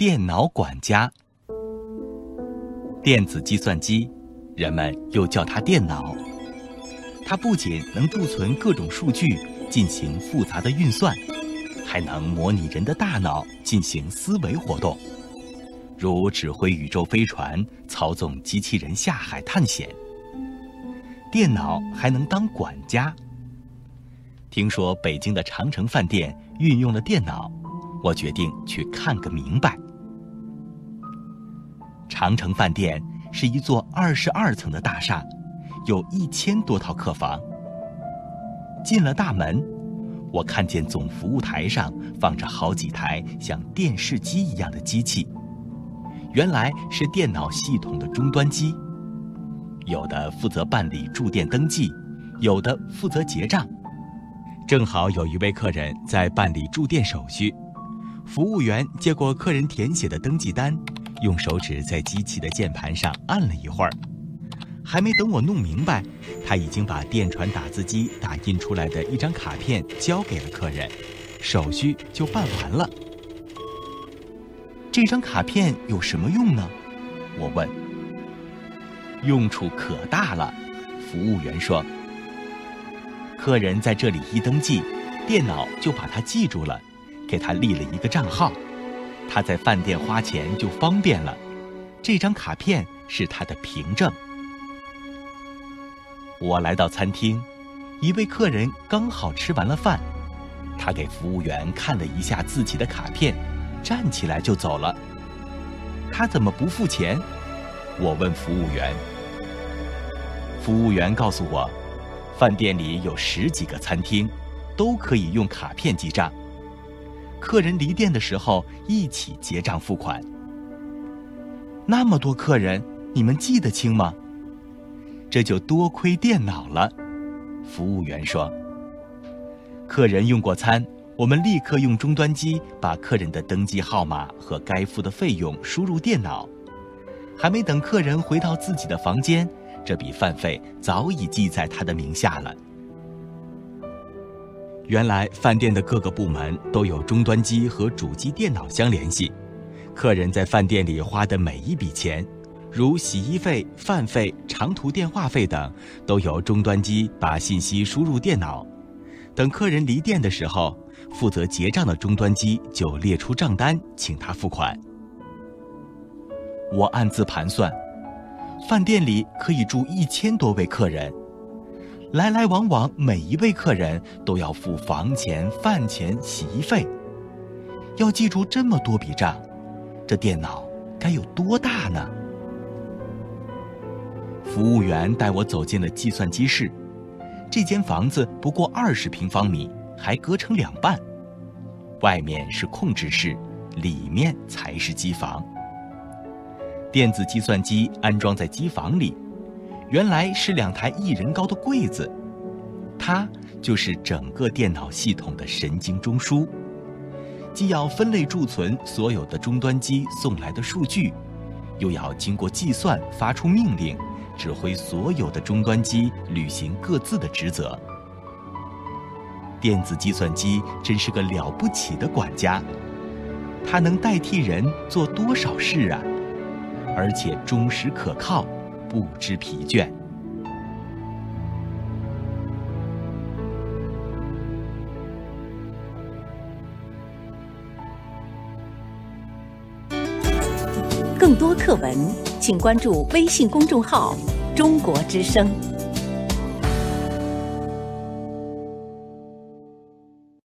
电脑管家。电子计算机，人们又叫它电脑。它不仅能贮存各种数据，进行复杂的运算，还能模拟人的大脑进行思维活动，如指挥宇宙飞船、操纵机器人下海探险。电脑还能当管家。听说北京的长城饭店运用了电脑，我决定去看个明白。长城饭店是一座二十二层的大厦。有一千多套客房。进了大门，我看见总服务台上放着好几台像电视机一样的机器，原来是电脑系统的终端机。有的负责办理住店登记，有的负责结账。正好有一位客人在办理住店手续，服务员接过客人填写的登记单，用手指在机器的键盘上按了一会儿。还没等我弄明白，他已经把电传打字机打印出来的一张卡片交给了客人，手续就办完了。这张卡片有什么用呢？我问。用处可大了，服务员说。客人在这里一登记，电脑就把他记住了，给他立了一个账号，他在饭店花钱就方便了。这张卡片是他的凭证。我来到餐厅，一位客人刚好吃完了饭，他给服务员看了一下自己的卡片，站起来就走了。他怎么不付钱？我问服务员。服务员告诉我，饭店里有十几个餐厅，都可以用卡片记账。客人离店的时候一起结账付款。那么多客人，你们记得清吗？这就多亏电脑了，服务员说。客人用过餐，我们立刻用终端机把客人的登记号码和该付的费用输入电脑，还没等客人回到自己的房间，这笔饭费早已记在他的名下了。原来饭店的各个部门都有终端机和主机电脑相联系，客人在饭店里花的每一笔钱。如洗衣费、饭费、长途电话费等，都由终端机把信息输入电脑。等客人离店的时候，负责结账的终端机就列出账单，请他付款。我暗自盘算，饭店里可以住一千多位客人，来来往往每一位客人都要付房钱、饭钱、洗衣费，要记住这么多笔账，这电脑该有多大呢？服务员带我走进了计算机室，这间房子不过二十平方米，还隔成两半，外面是控制室，里面才是机房。电子计算机安装在机房里，原来是两台一人高的柜子，它就是整个电脑系统的神经中枢，既要分类贮存所有的终端机送来的数据，又要经过计算发出命令。指挥所有的终端机履行各自的职责。电子计算机真是个了不起的管家，它能代替人做多少事啊！而且忠实可靠，不知疲倦。更多课文，请关注微信公众号。中国之声。